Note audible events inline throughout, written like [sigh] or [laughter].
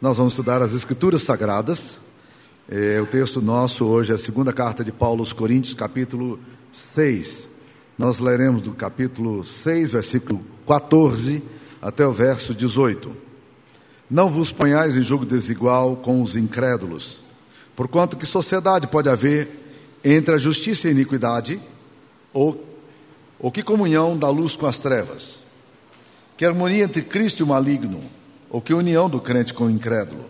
Nós vamos estudar as Escrituras Sagradas. É, o texto nosso hoje é a segunda carta de Paulo aos Coríntios, capítulo 6. Nós leremos do capítulo 6, versículo 14 até o verso 18. Não vos ponhais em jogo desigual com os incrédulos, porquanto que sociedade pode haver entre a justiça e a iniquidade, ou, ou que comunhão da luz com as trevas? Que harmonia entre Cristo e o maligno? Ou que união do crente com o incrédulo?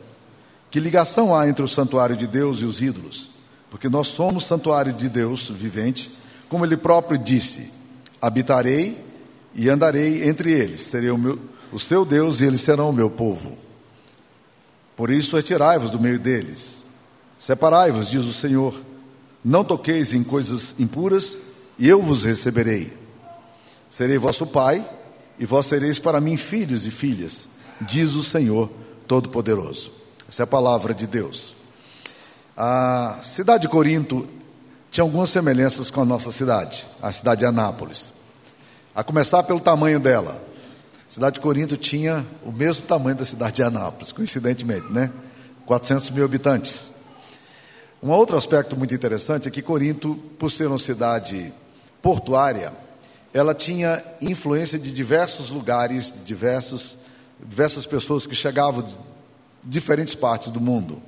Que ligação há entre o santuário de Deus e os ídolos? Porque nós somos santuário de Deus vivente, como ele próprio disse: habitarei e andarei entre eles, serei o, meu, o seu Deus e eles serão o meu povo. Por isso, retirai-vos do meio deles, separai-vos, diz o Senhor, não toqueis em coisas impuras, e eu vos receberei. Serei vosso pai, e vós sereis para mim filhos e filhas diz o Senhor Todo-Poderoso. Essa é a palavra de Deus. A cidade de Corinto tinha algumas semelhanças com a nossa cidade, a cidade de Anápolis. A começar pelo tamanho dela. A cidade de Corinto tinha o mesmo tamanho da cidade de Anápolis, coincidentemente, né? 400 mil habitantes. Um outro aspecto muito interessante é que Corinto, por ser uma cidade portuária, ela tinha influência de diversos lugares, diversos diversas pessoas que chegavam de diferentes partes do mundo.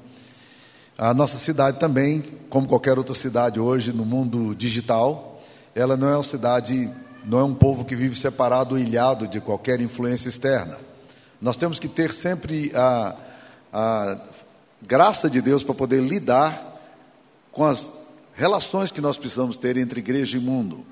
A nossa cidade também, como qualquer outra cidade hoje no mundo digital, ela não é uma cidade, não é um povo que vive separado ilhado de qualquer influência externa. Nós temos que ter sempre a, a graça de Deus para poder lidar com as relações que nós precisamos ter entre igreja e mundo.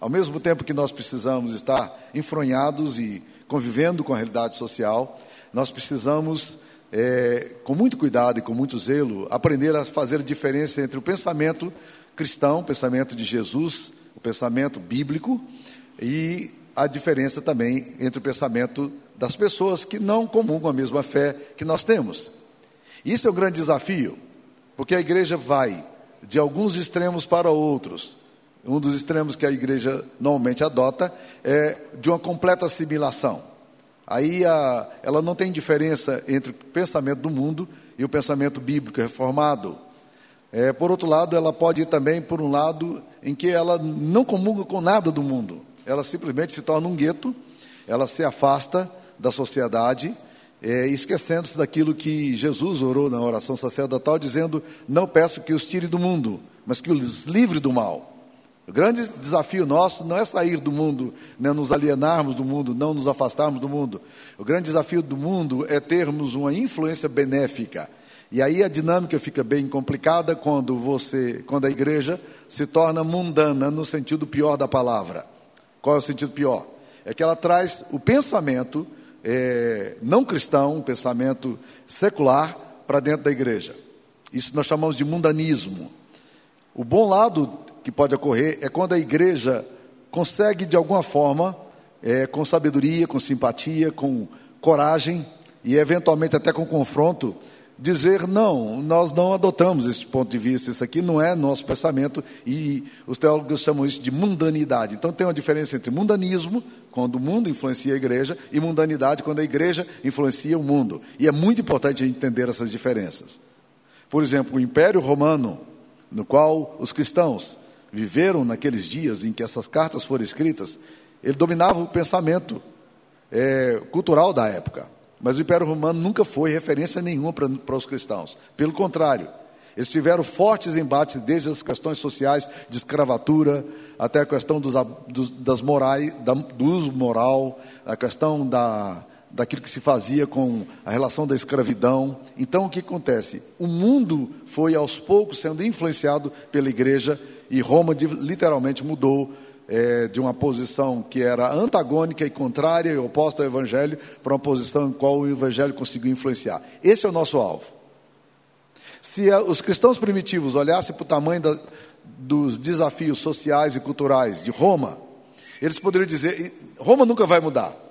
Ao mesmo tempo que nós precisamos estar enfronhados e convivendo com a realidade social, nós precisamos, é, com muito cuidado e com muito zelo, aprender a fazer a diferença entre o pensamento cristão, o pensamento de Jesus, o pensamento bíblico, e a diferença também entre o pensamento das pessoas que não comungam a mesma fé que nós temos. Isso é um grande desafio, porque a igreja vai de alguns extremos para outros. Um dos extremos que a igreja normalmente adota é de uma completa assimilação. Aí a, ela não tem diferença entre o pensamento do mundo e o pensamento bíblico reformado. É, por outro lado, ela pode ir também por um lado em que ela não comunga com nada do mundo. Ela simplesmente se torna um gueto, ela se afasta da sociedade, é, esquecendo-se daquilo que Jesus orou na oração sacerdotal, dizendo: Não peço que os tire do mundo, mas que os livre do mal. O grande desafio nosso não é sair do mundo, não né, nos alienarmos do mundo, não nos afastarmos do mundo. O grande desafio do mundo é termos uma influência benéfica. E aí a dinâmica fica bem complicada quando você, quando a igreja se torna mundana no sentido pior da palavra. Qual é o sentido pior? É que ela traz o pensamento é, não cristão, um pensamento secular, para dentro da igreja. Isso nós chamamos de mundanismo. O bom lado que pode ocorrer é quando a igreja consegue, de alguma forma, é, com sabedoria, com simpatia, com coragem e eventualmente até com confronto, dizer: não, nós não adotamos este ponto de vista, isso aqui não é nosso pensamento, e os teólogos chamam isso de mundanidade. Então tem uma diferença entre mundanismo, quando o mundo influencia a igreja, e mundanidade, quando a igreja influencia o mundo. E é muito importante entender essas diferenças. Por exemplo, o Império Romano, no qual os cristãos viveram naqueles dias em que essas cartas foram escritas, ele dominava o pensamento é, cultural da época. Mas o Império Romano nunca foi referência nenhuma para, os cristãos. Pelo contrário, eles tiveram fortes embates desde as questões sociais de escravatura até a questão dos, dos, das morais, da, do uso moral, a questão da, daquilo que se fazia com a relação da escravidão. Então, o que acontece? O mundo foi aos poucos sendo influenciado pela igreja e Roma literalmente mudou é, de uma posição que era antagônica e contrária e oposta ao Evangelho para uma posição em qual o Evangelho conseguiu influenciar. Esse é o nosso alvo. Se os cristãos primitivos olhassem para o tamanho da, dos desafios sociais e culturais de Roma, eles poderiam dizer: Roma nunca vai mudar.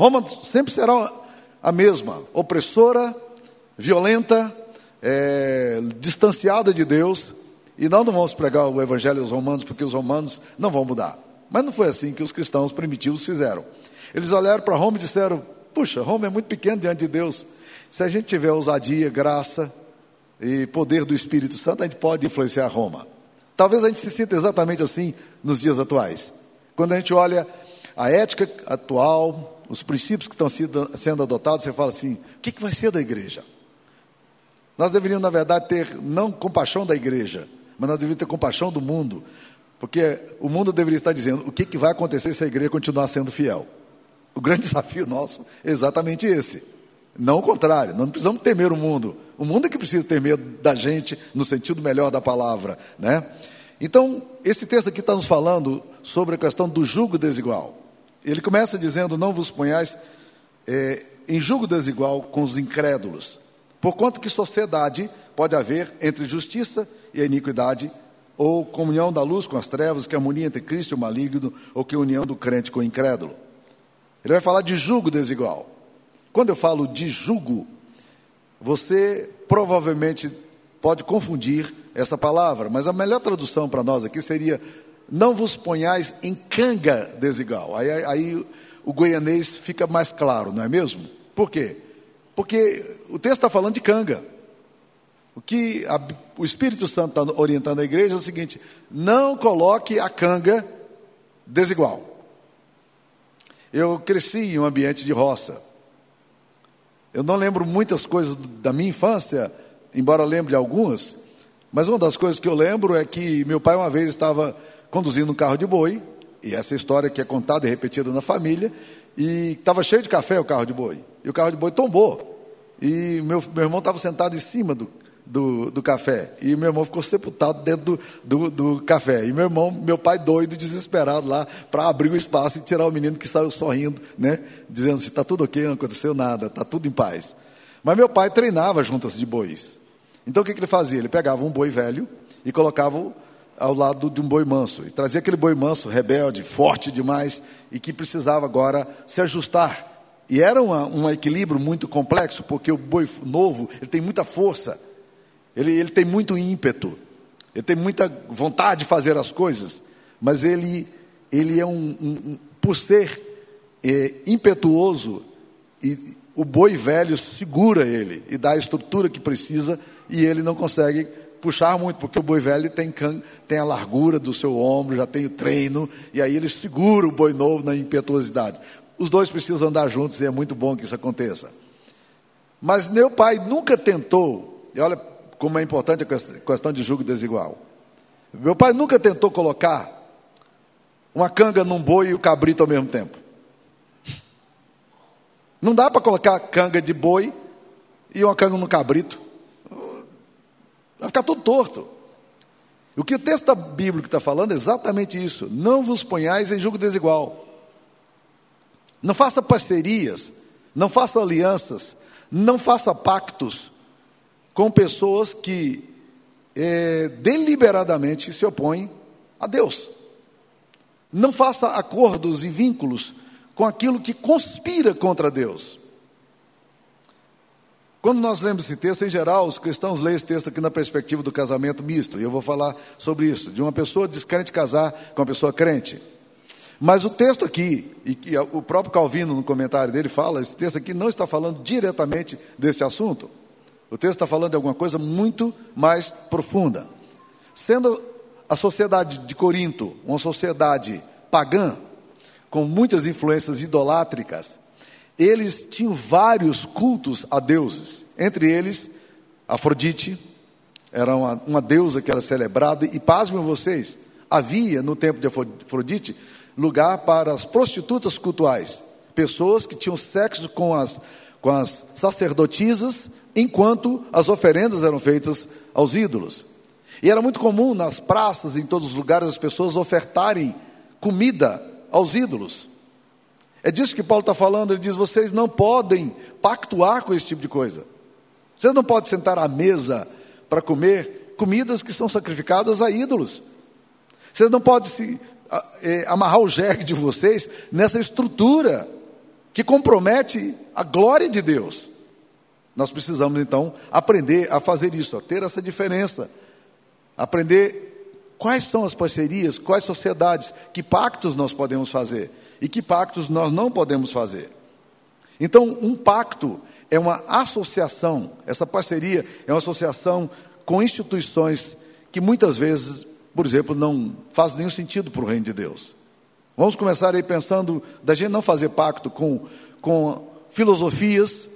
Roma sempre será a mesma, opressora, violenta, é, distanciada de Deus, e nós não vamos pregar o evangelho aos romanos porque os romanos não vão mudar. Mas não foi assim que os cristãos primitivos fizeram. Eles olharam para Roma e disseram: Puxa, Roma é muito pequeno diante de Deus. se a gente tiver ousadia, graça e poder do Espírito Santo, a gente pode influenciar Roma. Talvez a gente se sinta exatamente assim nos dias atuais. Quando a gente olha a ética atual, os princípios que estão sendo adotados, você fala assim: o que, que vai ser da igreja? Nós deveríamos, na verdade, ter não compaixão da igreja, mas nós deveríamos ter compaixão do mundo, porque o mundo deveria estar dizendo o que, que vai acontecer se a igreja continuar sendo fiel. O grande [laughs] desafio nosso é exatamente esse. Não o contrário, nós não precisamos temer o mundo. O mundo é que precisa ter medo da gente, no sentido melhor da palavra. Né? Então, esse texto aqui está nos falando sobre a questão do jugo desigual. Ele começa dizendo: Não vos ponhais é, em jugo desigual com os incrédulos, por quanto que sociedade pode haver entre justiça e iniquidade, ou comunhão da luz com as trevas, que harmonia entre Cristo e o maligno, ou que união do crente com o incrédulo. Ele vai falar de jugo desigual. Quando eu falo de jugo, você provavelmente pode confundir essa palavra, mas a melhor tradução para nós aqui seria: não vos ponhais em canga desigual. Aí, aí o goianês fica mais claro, não é mesmo? Por quê? Porque o texto está falando de canga. O que a, o Espírito Santo está orientando a igreja é o seguinte: não coloque a canga desigual. Eu cresci em um ambiente de roça. Eu não lembro muitas coisas da minha infância, embora lembre algumas, mas uma das coisas que eu lembro é que meu pai uma vez estava conduzindo um carro de boi, e essa história que é contada e repetida na família, e estava cheio de café o carro de boi. E o carro de boi tombou. E meu, meu irmão estava sentado em cima do, do, do café. E meu irmão ficou sepultado dentro do, do, do café. E meu irmão, meu pai doido, desesperado lá, para abrir o espaço e tirar o menino que saiu sorrindo, né? Dizendo assim, está tudo ok, não aconteceu nada, está tudo em paz. Mas meu pai treinava juntas de bois. Então o que, que ele fazia? Ele pegava um boi velho e colocava ao lado de um boi manso. E trazia aquele boi manso, rebelde, forte demais, e que precisava agora se ajustar. E era uma, um equilíbrio muito complexo, porque o boi novo ele tem muita força. Ele, ele tem muito ímpeto, ele tem muita vontade de fazer as coisas, mas ele, ele é um, um, por ser é, impetuoso, e o boi velho segura ele e dá a estrutura que precisa, e ele não consegue puxar muito, porque o boi velho tem, tem a largura do seu ombro, já tem o treino, e aí ele segura o boi novo na impetuosidade. Os dois precisam andar juntos e é muito bom que isso aconteça. Mas meu pai nunca tentou, e olha como é importante a questão de julgo desigual. Meu pai nunca tentou colocar uma canga num boi e o cabrito ao mesmo tempo. Não dá para colocar canga de boi e uma canga no cabrito. Vai ficar tudo torto. O que o texto bíblico está falando é exatamente isso. Não vos ponhais em julgo desigual. Não faça parcerias, não faça alianças, não faça pactos com pessoas que é, deliberadamente se opõem a Deus. Não faça acordos e vínculos com aquilo que conspira contra Deus. Quando nós lemos esse texto, em geral, os cristãos leem esse texto aqui na perspectiva do casamento misto, e eu vou falar sobre isso, de uma pessoa descrente casar com uma pessoa crente. Mas o texto aqui, e que o próprio Calvino no comentário dele fala, esse texto aqui não está falando diretamente desse assunto. O texto está falando de alguma coisa muito mais profunda. Sendo a sociedade de Corinto uma sociedade pagã, com muitas influências idolátricas, eles tinham vários cultos a deuses, entre eles Afrodite, era uma, uma deusa que era celebrada, e pasmem vocês, havia no tempo de Afrodite lugar para as prostitutas cultuais, pessoas que tinham sexo com as, com as sacerdotisas enquanto as oferendas eram feitas aos ídolos. E era muito comum nas praças, em todos os lugares, as pessoas ofertarem comida aos ídolos. É disso que Paulo está falando. Ele diz: vocês não podem pactuar com esse tipo de coisa. Vocês não podem sentar à mesa para comer comidas que são sacrificadas a ídolos. Vocês não podem se, é, amarrar o jegue de vocês nessa estrutura que compromete a glória de Deus. Nós precisamos então aprender a fazer isso, a ter essa diferença, aprender quais são as parcerias, quais sociedades, que pactos nós podemos fazer e que pactos nós não podemos fazer. Então, um pacto é uma associação, essa parceria é uma associação com instituições que muitas vezes, por exemplo, não faz nenhum sentido para o reino de Deus. Vamos começar aí pensando da gente não fazer pacto com, com filosofias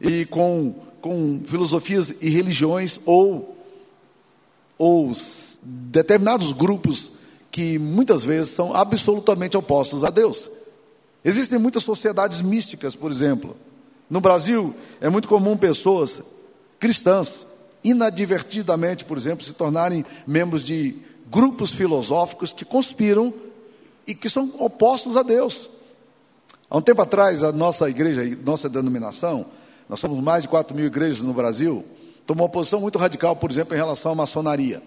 e com, com filosofias e religiões ou, ou determinados grupos que muitas vezes são absolutamente opostos a Deus. Existem muitas sociedades místicas, por exemplo. No Brasil, é muito comum pessoas cristãs, inadvertidamente, por exemplo, se tornarem membros de grupos filosóficos que conspiram e que são opostos a Deus. Há um tempo atrás, a nossa igreja, nossa denominação, nós somos mais de 4 mil igrejas no Brasil, tomou uma posição muito radical, por exemplo, em relação à maçonaria.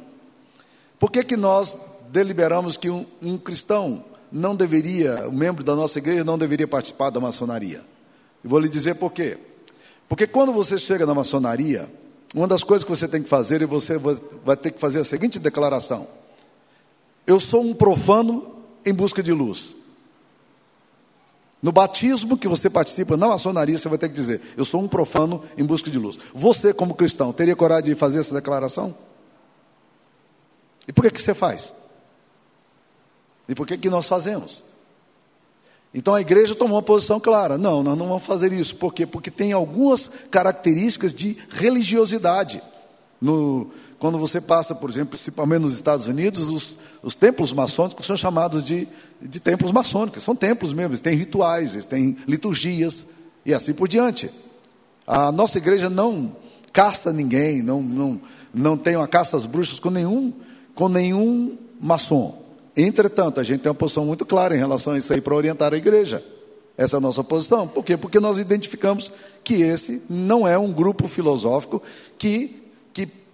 Por que, que nós deliberamos que um, um cristão não deveria, um membro da nossa igreja não deveria participar da maçonaria? E vou lhe dizer por quê. Porque quando você chega na maçonaria, uma das coisas que você tem que fazer é você vai ter que fazer a seguinte declaração: Eu sou um profano em busca de luz. No batismo que você participa na maçonaria, você vai ter que dizer: Eu sou um profano em busca de luz. Você, como cristão, teria coragem de fazer essa declaração? E por que, que você faz? E por que, que nós fazemos? Então a igreja tomou uma posição clara: não, nós não vamos fazer isso. Por quê? Porque tem algumas características de religiosidade no, quando você passa, por exemplo, principalmente nos Estados Unidos, os, os templos maçônicos são chamados de, de templos maçônicos. São templos mesmo, eles têm rituais, eles têm liturgias e assim por diante. A nossa igreja não caça ninguém, não, não, não tem uma caça às bruxas com nenhum, com nenhum maçom. Entretanto, a gente tem uma posição muito clara em relação a isso aí para orientar a igreja. Essa é a nossa posição. Por quê? Porque nós identificamos que esse não é um grupo filosófico que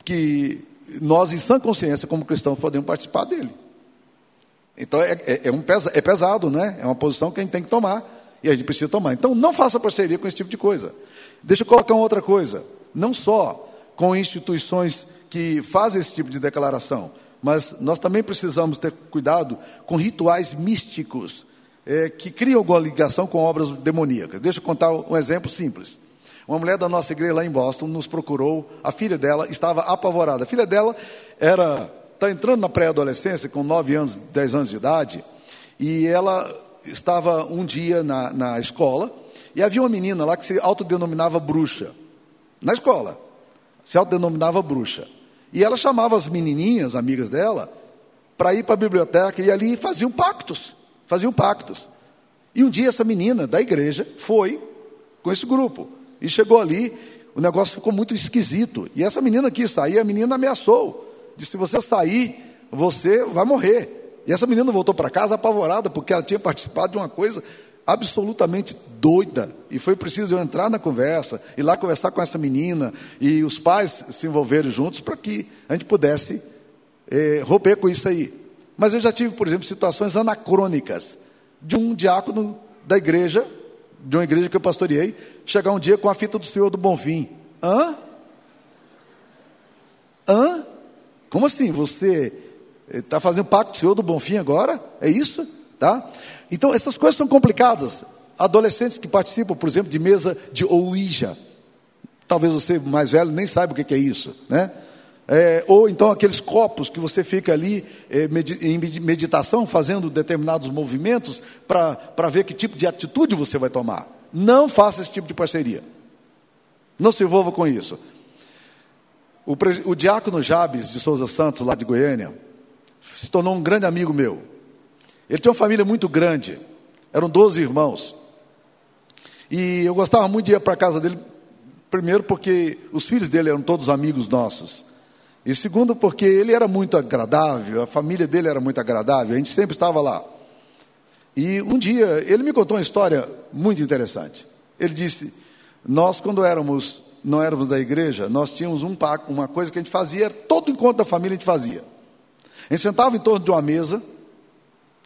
que nós, em sã consciência, como cristãos, podemos participar dele. Então é, é, é um pesa, é pesado, né? É uma posição que a gente tem que tomar e a gente precisa tomar. Então não faça parceria com esse tipo de coisa. Deixa eu colocar uma outra coisa. Não só com instituições que fazem esse tipo de declaração, mas nós também precisamos ter cuidado com rituais místicos é, que criam alguma ligação com obras demoníacas. Deixa eu contar um exemplo simples. Uma mulher da nossa igreja lá em Boston nos procurou, a filha dela estava apavorada. A filha dela era está entrando na pré-adolescência, com 9 anos, 10 anos de idade, e ela estava um dia na, na escola, e havia uma menina lá que se autodenominava bruxa. Na escola. Se autodenominava bruxa. E ela chamava as menininhas, amigas dela, para ir para a biblioteca e ali faziam pactos. Faziam pactos. E um dia essa menina da igreja foi com esse grupo. E chegou ali, o negócio ficou muito esquisito. E essa menina quis sair, a menina ameaçou. Disse: se você sair, você vai morrer. E essa menina voltou para casa apavorada, porque ela tinha participado de uma coisa absolutamente doida. E foi preciso eu entrar na conversa, ir lá conversar com essa menina, e os pais se envolverem juntos para que a gente pudesse é, romper com isso aí. Mas eu já tive, por exemplo, situações anacrônicas de um diácono da igreja de uma igreja que eu pastoreei, chegar um dia com a fita do Senhor do Bonfim. Hã? Hã? Como assim? Você está eh, fazendo pacto com o Senhor do Bonfim agora? É isso? Tá? Então, essas coisas são complicadas. Adolescentes que participam, por exemplo, de mesa de Ouija. Talvez você mais velho nem saiba o que é isso, né? É, ou então aqueles copos que você fica ali é, em meditação, fazendo determinados movimentos para ver que tipo de atitude você vai tomar. Não faça esse tipo de parceria. Não se envolva com isso. O, o diácono Jabes de Souza Santos, lá de Goiânia, se tornou um grande amigo meu. Ele tinha uma família muito grande, eram 12 irmãos. E eu gostava muito de ir para a casa dele, primeiro porque os filhos dele eram todos amigos nossos. E segundo, porque ele era muito agradável, a família dele era muito agradável, a gente sempre estava lá. E um dia ele me contou uma história muito interessante. Ele disse: Nós, quando éramos, não éramos da igreja, nós tínhamos um uma coisa que a gente fazia, todo encontro da família a gente fazia. A gente sentava em torno de uma mesa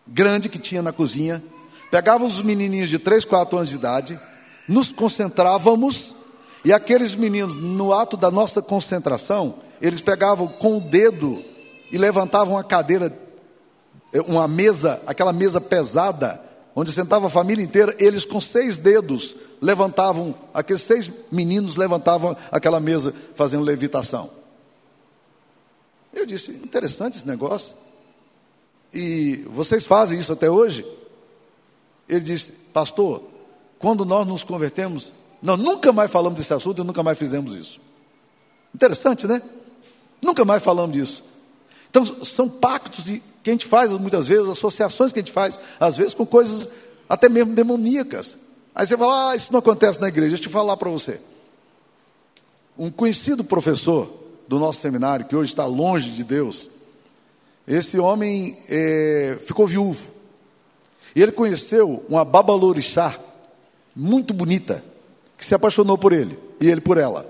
grande que tinha na cozinha, pegávamos os menininhos de 3, 4 anos de idade, nos concentrávamos, e aqueles meninos, no ato da nossa concentração, eles pegavam com o dedo e levantavam a cadeira, eh, uma mesa, aquela mesa pesada, onde sentava a família inteira, eles com seis dedos levantavam, aqueles seis meninos levantavam aquela mesa fazendo levitação. Eu disse: interessante esse negócio. E vocês fazem isso até hoje? Ele disse: Pastor, quando nós nos convertemos, nós nunca mais falamos desse assunto e nunca mais fizemos isso. Interessante, né? Nunca mais falamos disso. Então, são pactos que a gente faz muitas vezes, associações que a gente faz, às vezes com coisas até mesmo demoníacas. Aí você fala, ah, isso não acontece na igreja. Deixa eu falar para você. Um conhecido professor do nosso seminário, que hoje está longe de Deus, esse homem é, ficou viúvo. E ele conheceu uma babalorixá, muito bonita, que se apaixonou por ele, e ele por ela.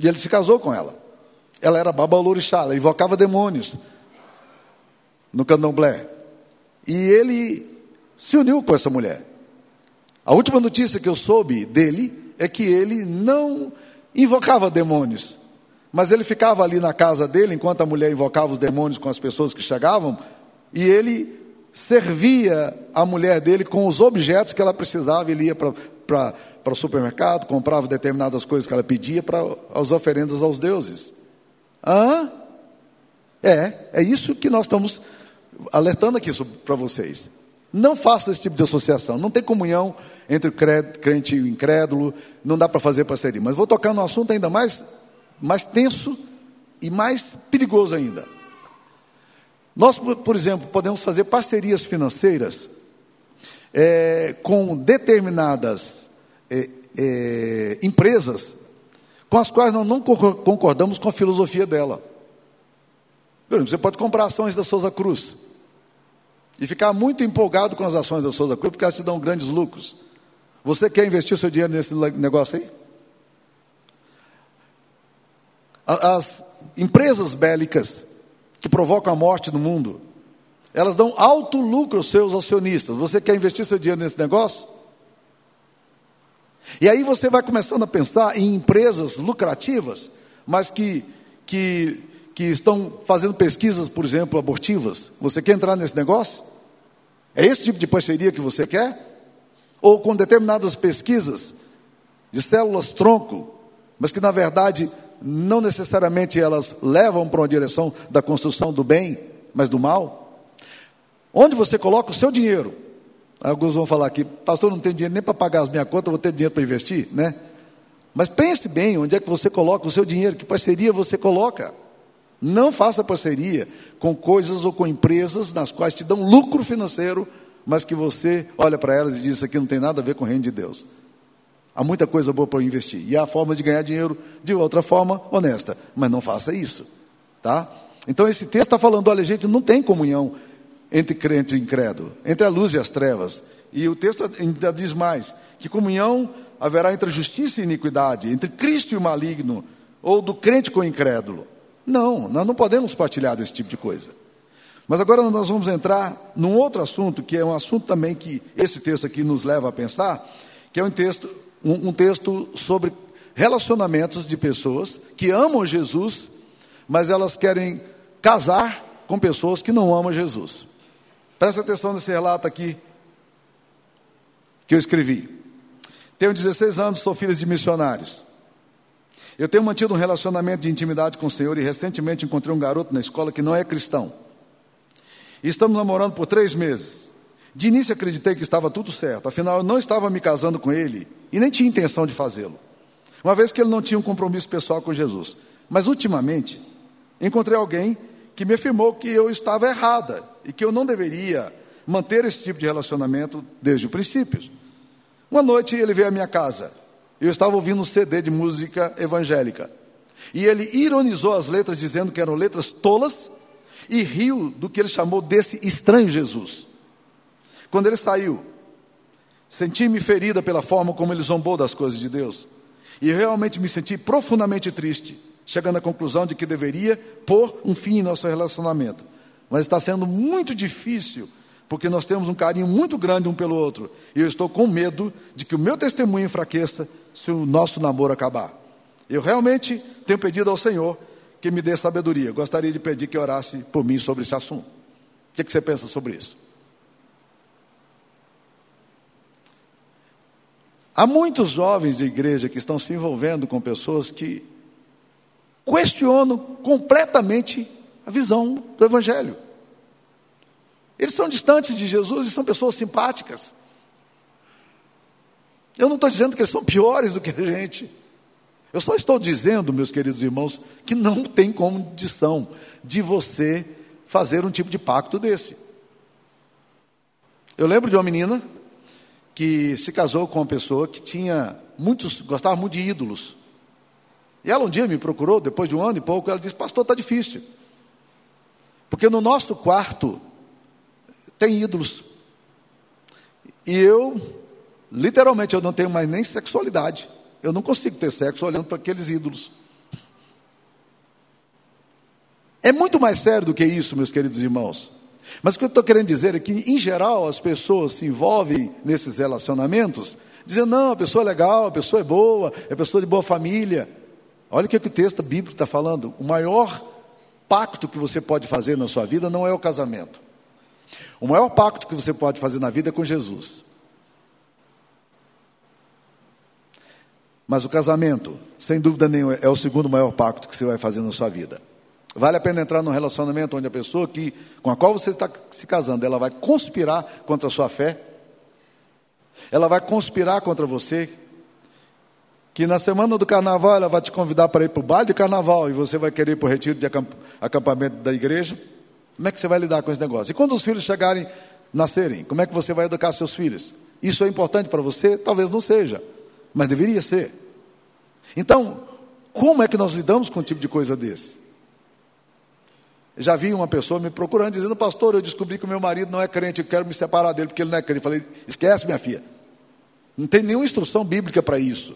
E ele se casou com ela. Ela era babalorixá, ela invocava demônios no candomblé. E ele se uniu com essa mulher. A última notícia que eu soube dele é que ele não invocava demônios, mas ele ficava ali na casa dele enquanto a mulher invocava os demônios com as pessoas que chegavam, e ele servia a mulher dele com os objetos que ela precisava. Ele ia para o supermercado, comprava determinadas coisas que ela pedia para as oferendas aos deuses. Hã? É, é isso que nós estamos alertando aqui para vocês. Não faça esse tipo de associação. Não tem comunhão entre o crente e o incrédulo. Não dá para fazer parceria. Mas vou tocar num assunto ainda mais, mais tenso e mais perigoso ainda. Nós, por exemplo, podemos fazer parcerias financeiras é, com determinadas é, é, empresas com as quais nós não concordamos com a filosofia dela. Por exemplo, você pode comprar ações da Souza Cruz e ficar muito empolgado com as ações da Souza Cruz, porque elas te dão grandes lucros. Você quer investir seu dinheiro nesse negócio aí? As empresas bélicas que provocam a morte no mundo, elas dão alto lucro aos seus acionistas. Você quer investir seu dinheiro nesse negócio? E aí você vai começando a pensar em empresas lucrativas, mas que, que, que estão fazendo pesquisas, por exemplo, abortivas. Você quer entrar nesse negócio? É esse tipo de parceria que você quer? Ou com determinadas pesquisas de células tronco, mas que na verdade não necessariamente elas levam para uma direção da construção do bem, mas do mal? Onde você coloca o seu dinheiro? Alguns vão falar aqui, pastor, não tenho dinheiro nem para pagar as minhas contas, vou ter dinheiro para investir, né? Mas pense bem, onde é que você coloca o seu dinheiro, que parceria você coloca? Não faça parceria com coisas ou com empresas nas quais te dão lucro financeiro, mas que você olha para elas e diz: Isso aqui não tem nada a ver com o reino de Deus. Há muita coisa boa para investir. E há formas de ganhar dinheiro de outra forma honesta. Mas não faça isso. Tá? Então esse texto está falando: olha, gente, não tem comunhão entre crente e incrédulo, entre a luz e as trevas. E o texto ainda diz mais: que comunhão haverá entre a justiça e a iniquidade, entre Cristo e o maligno, ou do crente com o incrédulo. Não, nós não podemos partilhar desse tipo de coisa. Mas agora nós vamos entrar num outro assunto, que é um assunto também que esse texto aqui nos leva a pensar, que é um texto, um, um texto sobre relacionamentos de pessoas que amam Jesus, mas elas querem casar com pessoas que não amam Jesus. Presta atenção nesse relato aqui que eu escrevi. Tenho 16 anos, sou filho de missionários. Eu tenho mantido um relacionamento de intimidade com o Senhor e recentemente encontrei um garoto na escola que não é cristão. E estamos namorando por três meses. De início acreditei que estava tudo certo, afinal eu não estava me casando com ele e nem tinha intenção de fazê-lo. Uma vez que ele não tinha um compromisso pessoal com Jesus. Mas ultimamente encontrei alguém que me afirmou que eu estava errada e que eu não deveria manter esse tipo de relacionamento desde o princípio. Uma noite ele veio à minha casa eu estava ouvindo um CD de música evangélica. E ele ironizou as letras, dizendo que eram letras tolas, e riu do que ele chamou desse estranho Jesus. Quando ele saiu, senti-me ferida pela forma como ele zombou das coisas de Deus. E realmente me senti profundamente triste, chegando à conclusão de que deveria pôr um fim em nosso relacionamento. Mas está sendo muito difícil porque nós temos um carinho muito grande um pelo outro. E eu estou com medo de que o meu testemunho enfraqueça se o nosso namoro acabar. Eu realmente tenho pedido ao Senhor que me dê sabedoria. Gostaria de pedir que orasse por mim sobre esse assunto. O que, que você pensa sobre isso? Há muitos jovens de igreja que estão se envolvendo com pessoas que questionam completamente a visão do Evangelho. Eles são distantes de Jesus e são pessoas simpáticas. Eu não estou dizendo que eles são piores do que a gente. Eu só estou dizendo, meus queridos irmãos, que não tem condição de você fazer um tipo de pacto desse. Eu lembro de uma menina que se casou com uma pessoa que tinha muitos, gostava muito de ídolos. E ela um dia me procurou, depois de um ano e pouco, ela disse: Pastor, está difícil. Porque no nosso quarto tem ídolos. E eu, literalmente, eu não tenho mais nem sexualidade. Eu não consigo ter sexo olhando para aqueles ídolos. É muito mais sério do que isso, meus queridos irmãos. Mas o que eu estou querendo dizer é que, em geral, as pessoas se envolvem nesses relacionamentos, dizendo: não, a pessoa é legal, a pessoa é boa, é pessoa de boa família. Olha o que, é que o texto bíblico está falando. O maior pacto que você pode fazer na sua vida não é o casamento. O maior pacto que você pode fazer na vida é com Jesus. Mas o casamento, sem dúvida nenhuma, é o segundo maior pacto que você vai fazer na sua vida. Vale a pena entrar num relacionamento onde a pessoa que, com a qual você está se casando, ela vai conspirar contra a sua fé, ela vai conspirar contra você, que na semana do carnaval ela vai te convidar para ir para o baile de carnaval e você vai querer ir para o retiro de acampamento da igreja. Como é que você vai lidar com esse negócio? E quando os filhos chegarem, nascerem, como é que você vai educar seus filhos? Isso é importante para você? Talvez não seja, mas deveria ser. Então, como é que nós lidamos com um tipo de coisa desse? Já vi uma pessoa me procurando, dizendo, pastor, eu descobri que o meu marido não é crente, eu quero me separar dele porque ele não é crente. Eu falei, esquece, minha filha. Não tem nenhuma instrução bíblica para isso.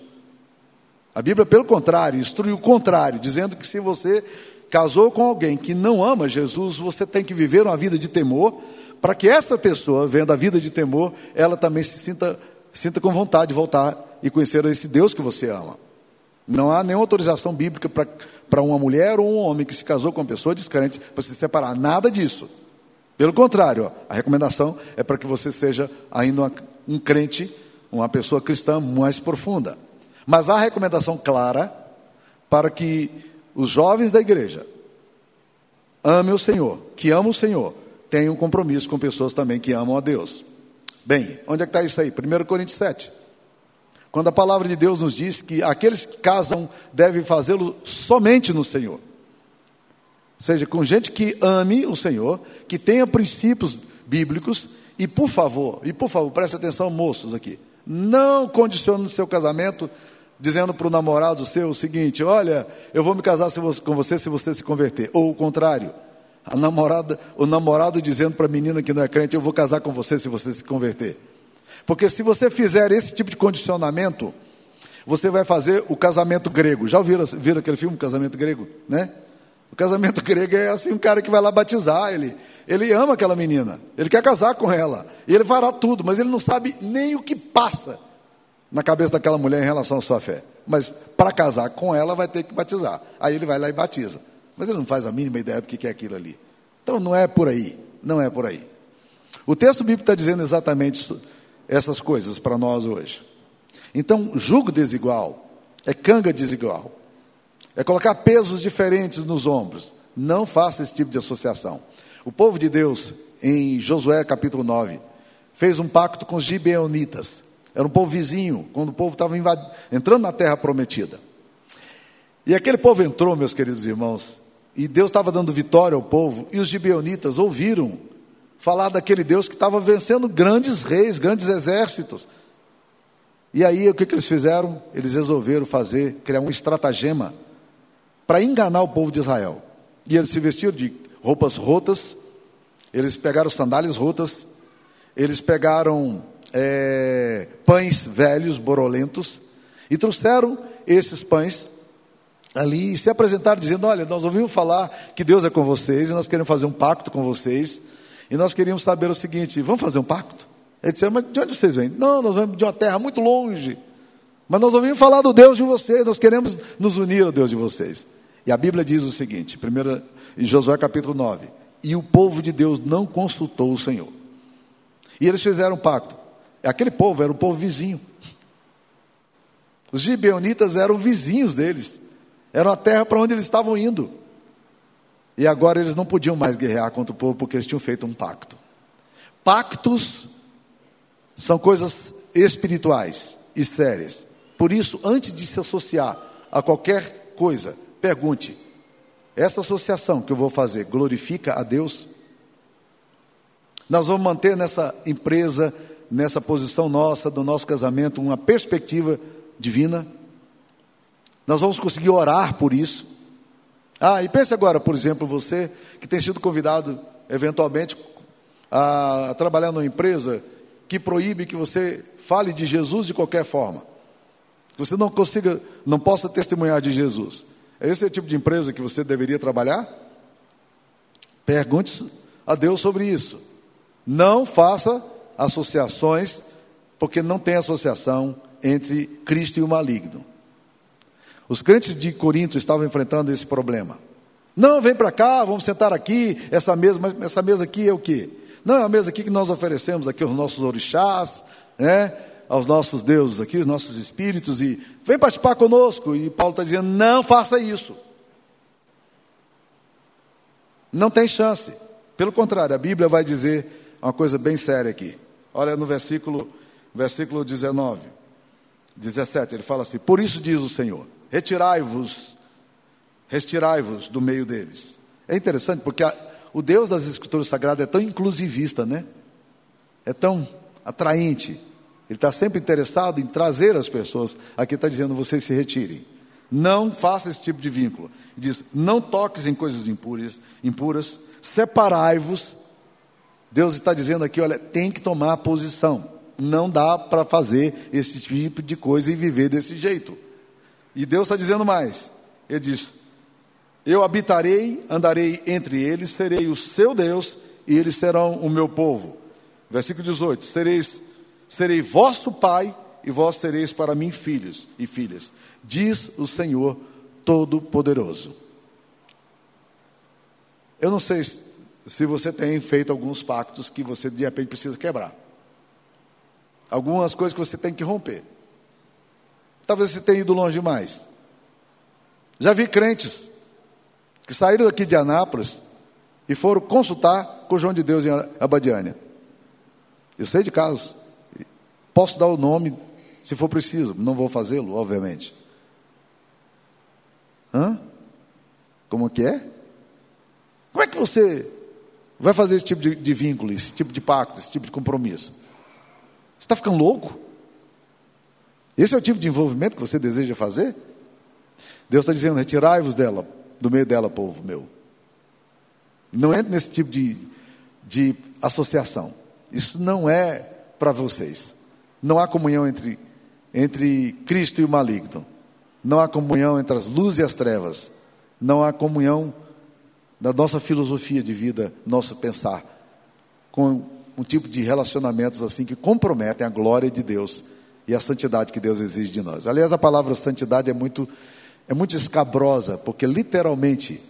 A Bíblia, pelo contrário, instrui o contrário, dizendo que se você casou com alguém que não ama Jesus, você tem que viver uma vida de temor, para que essa pessoa, vendo a vida de temor, ela também se sinta, sinta com vontade de voltar e conhecer esse Deus que você ama. Não há nenhuma autorização bíblica para uma mulher ou um homem que se casou com uma pessoa descrente para se separar. Nada disso. Pelo contrário, a recomendação é para que você seja ainda uma, um crente, uma pessoa cristã mais profunda. Mas há recomendação clara para que os jovens da igreja amem o Senhor, que amam o Senhor, tenham um compromisso com pessoas também que amam a Deus. Bem, onde é que está isso aí? 1 Coríntios 7. Quando a palavra de Deus nos diz que aqueles que casam devem fazê-lo somente no Senhor. Ou seja, com gente que ame o Senhor, que tenha princípios bíblicos, e por favor, e por favor, preste atenção, moços aqui. Não condicione o seu casamento dizendo para o namorado seu o seguinte: olha, eu vou me casar com você se você se converter. Ou o contrário, a namorada, o namorado dizendo para a menina que não é crente: eu vou casar com você se você se converter. Porque se você fizer esse tipo de condicionamento, você vai fazer o casamento grego. Já ouviram, viram aquele filme, Casamento Grego? Né? O casamento [laughs] grego é assim, um cara que vai lá batizar, ele, ele ama aquela menina, ele quer casar com ela, e ele fará tudo, mas ele não sabe nem o que passa na cabeça daquela mulher em relação à sua fé. Mas para casar com ela vai ter que batizar. Aí ele vai lá e batiza. Mas ele não faz a mínima ideia do que é aquilo ali. Então não é por aí, não é por aí. O texto bíblico está dizendo exatamente essas coisas para nós hoje. Então, julgo desigual é canga desigual, é colocar pesos diferentes nos ombros. Não faça esse tipo de associação. O povo de Deus, em Josué capítulo 9, fez um pacto com os gibeonitas. Era um povo vizinho, quando o povo estava entrando na terra prometida. E aquele povo entrou, meus queridos irmãos, e Deus estava dando vitória ao povo, e os gibeonitas ouviram falar daquele Deus que estava vencendo grandes reis, grandes exércitos. E aí o que, que eles fizeram? Eles resolveram fazer, criar um estratagema para enganar o povo de Israel. E eles se vestiram de roupas rotas, eles pegaram sandálias rotas, eles pegaram é, pães velhos, borolentos, e trouxeram esses pães ali e se apresentaram dizendo: Olha, nós ouvimos falar que Deus é com vocês e nós queremos fazer um pacto com vocês e nós queríamos saber o seguinte: vamos fazer um pacto? Ele disse: mas de onde vocês vêm? Não, nós vamos de uma terra muito longe. Mas nós ouvimos falar do Deus de vocês, nós queremos nos unir ao Deus de vocês. E a Bíblia diz o seguinte, primeira, em Josué capítulo 9: E o povo de Deus não consultou o Senhor. E eles fizeram um pacto. Aquele povo era o povo vizinho. Os gibeonitas eram vizinhos deles, eram a terra para onde eles estavam indo. E agora eles não podiam mais guerrear contra o povo porque eles tinham feito um pacto. Pactos são coisas espirituais e sérias. Por isso, antes de se associar a qualquer coisa, pergunte: essa associação que eu vou fazer glorifica a Deus? Nós vamos manter nessa empresa, nessa posição nossa, do nosso casamento, uma perspectiva divina? Nós vamos conseguir orar por isso? Ah, e pense agora, por exemplo, você que tem sido convidado eventualmente a trabalhar numa empresa que proíbe que você fale de Jesus de qualquer forma. Que você não consiga, não possa testemunhar de Jesus. Esse é o tipo de empresa que você deveria trabalhar? Pergunte a Deus sobre isso. Não faça associações, porque não tem associação entre Cristo e o maligno. Os crentes de Corinto estavam enfrentando esse problema. Não, vem para cá, vamos sentar aqui, essa mesa, mas essa mesa aqui é o quê? Não, é a mesa aqui que nós oferecemos aqui aos nossos orixás, né? aos nossos deuses aqui, os nossos espíritos, e vem participar conosco. E Paulo está dizendo: não faça isso. Não tem chance. Pelo contrário, a Bíblia vai dizer uma coisa bem séria aqui. Olha no versículo, versículo 19, 17, ele fala assim: Por isso diz o Senhor Retirai-vos, retirai-vos do meio deles. É interessante porque a, o Deus das Escrituras Sagradas é tão inclusivista, né? É tão atraente. Ele está sempre interessado em trazer as pessoas. Aqui está dizendo: vocês se retirem. Não faça esse tipo de vínculo. Diz: não toques em coisas impuras, impuras separai-vos. Deus está dizendo aqui: olha, tem que tomar posição. Não dá para fazer esse tipo de coisa e viver desse jeito. E Deus está dizendo mais. Ele diz: Eu habitarei, andarei entre eles, serei o seu Deus e eles serão o meu povo. Versículo 18: Sereis, serei vosso pai e vós sereis para mim filhos e filhas, diz o Senhor Todo-Poderoso. Eu não sei se você tem feito alguns pactos que você de repente precisa quebrar. Algumas coisas que você tem que romper. Talvez você tenha ido longe demais. Já vi crentes que saíram daqui de Anápolis e foram consultar com o João de Deus em Abadiânia. Eu sei de casos. Posso dar o nome se for preciso. Não vou fazê-lo, obviamente. Hã? Como que é? Como é que você vai fazer esse tipo de, de vínculo, esse tipo de pacto, esse tipo de compromisso? Você está ficando louco? Esse é o tipo de envolvimento que você deseja fazer? Deus está dizendo: retirai-vos dela, do meio dela, povo meu. Não entre nesse tipo de, de associação. Isso não é para vocês. Não há comunhão entre, entre Cristo e o maligno. Não há comunhão entre as luzes e as trevas. Não há comunhão da nossa filosofia de vida, nosso pensar, com um tipo de relacionamentos assim que comprometem a glória de Deus e a santidade que Deus exige de nós. Aliás, a palavra santidade é muito, é muito escabrosa, porque literalmente,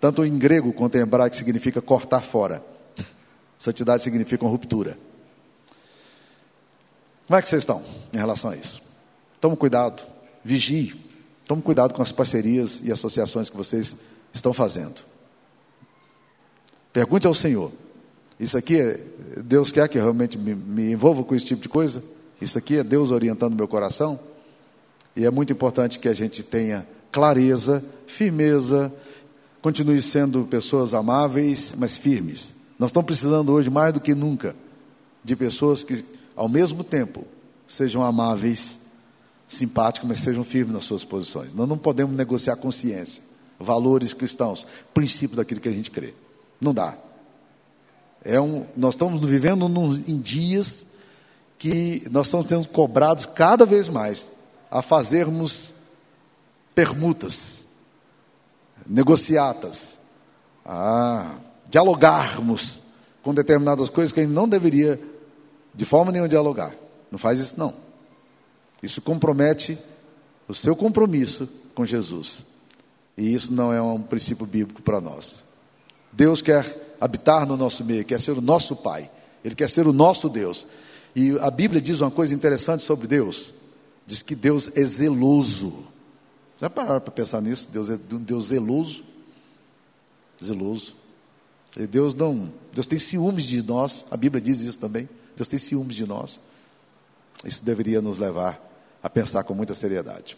tanto em grego quanto em hebraico, significa cortar fora. Santidade significa uma ruptura. Como é que vocês estão em relação a isso? Tome cuidado, vigie, tome cuidado com as parcerias e associações que vocês estão fazendo. Pergunte ao Senhor: Isso aqui, é, Deus quer que eu realmente me, me envolva com esse tipo de coisa? Isso aqui é Deus orientando meu coração. E é muito importante que a gente tenha clareza, firmeza, continue sendo pessoas amáveis, mas firmes. Nós estamos precisando hoje mais do que nunca de pessoas que, ao mesmo tempo, sejam amáveis, simpáticas, mas sejam firmes nas suas posições. Nós não podemos negociar consciência, valores cristãos, princípios daquilo que a gente crê. Não dá. É um, nós estamos vivendo num, em dias que nós estamos sendo cobrados cada vez mais a fazermos permutas, negociatas, a dialogarmos com determinadas coisas que a gente não deveria de forma nenhuma dialogar. Não faz isso não. Isso compromete o seu compromisso com Jesus. E isso não é um princípio bíblico para nós. Deus quer habitar no nosso meio, quer ser o nosso Pai. Ele quer ser o nosso Deus. E a Bíblia diz uma coisa interessante sobre Deus. Diz que Deus é zeloso. Já pararam para pensar nisso? Deus é um Deus zeloso. Zeloso. E Deus não, Deus tem ciúmes de nós, a Bíblia diz isso também. Deus tem ciúmes de nós. Isso deveria nos levar a pensar com muita seriedade.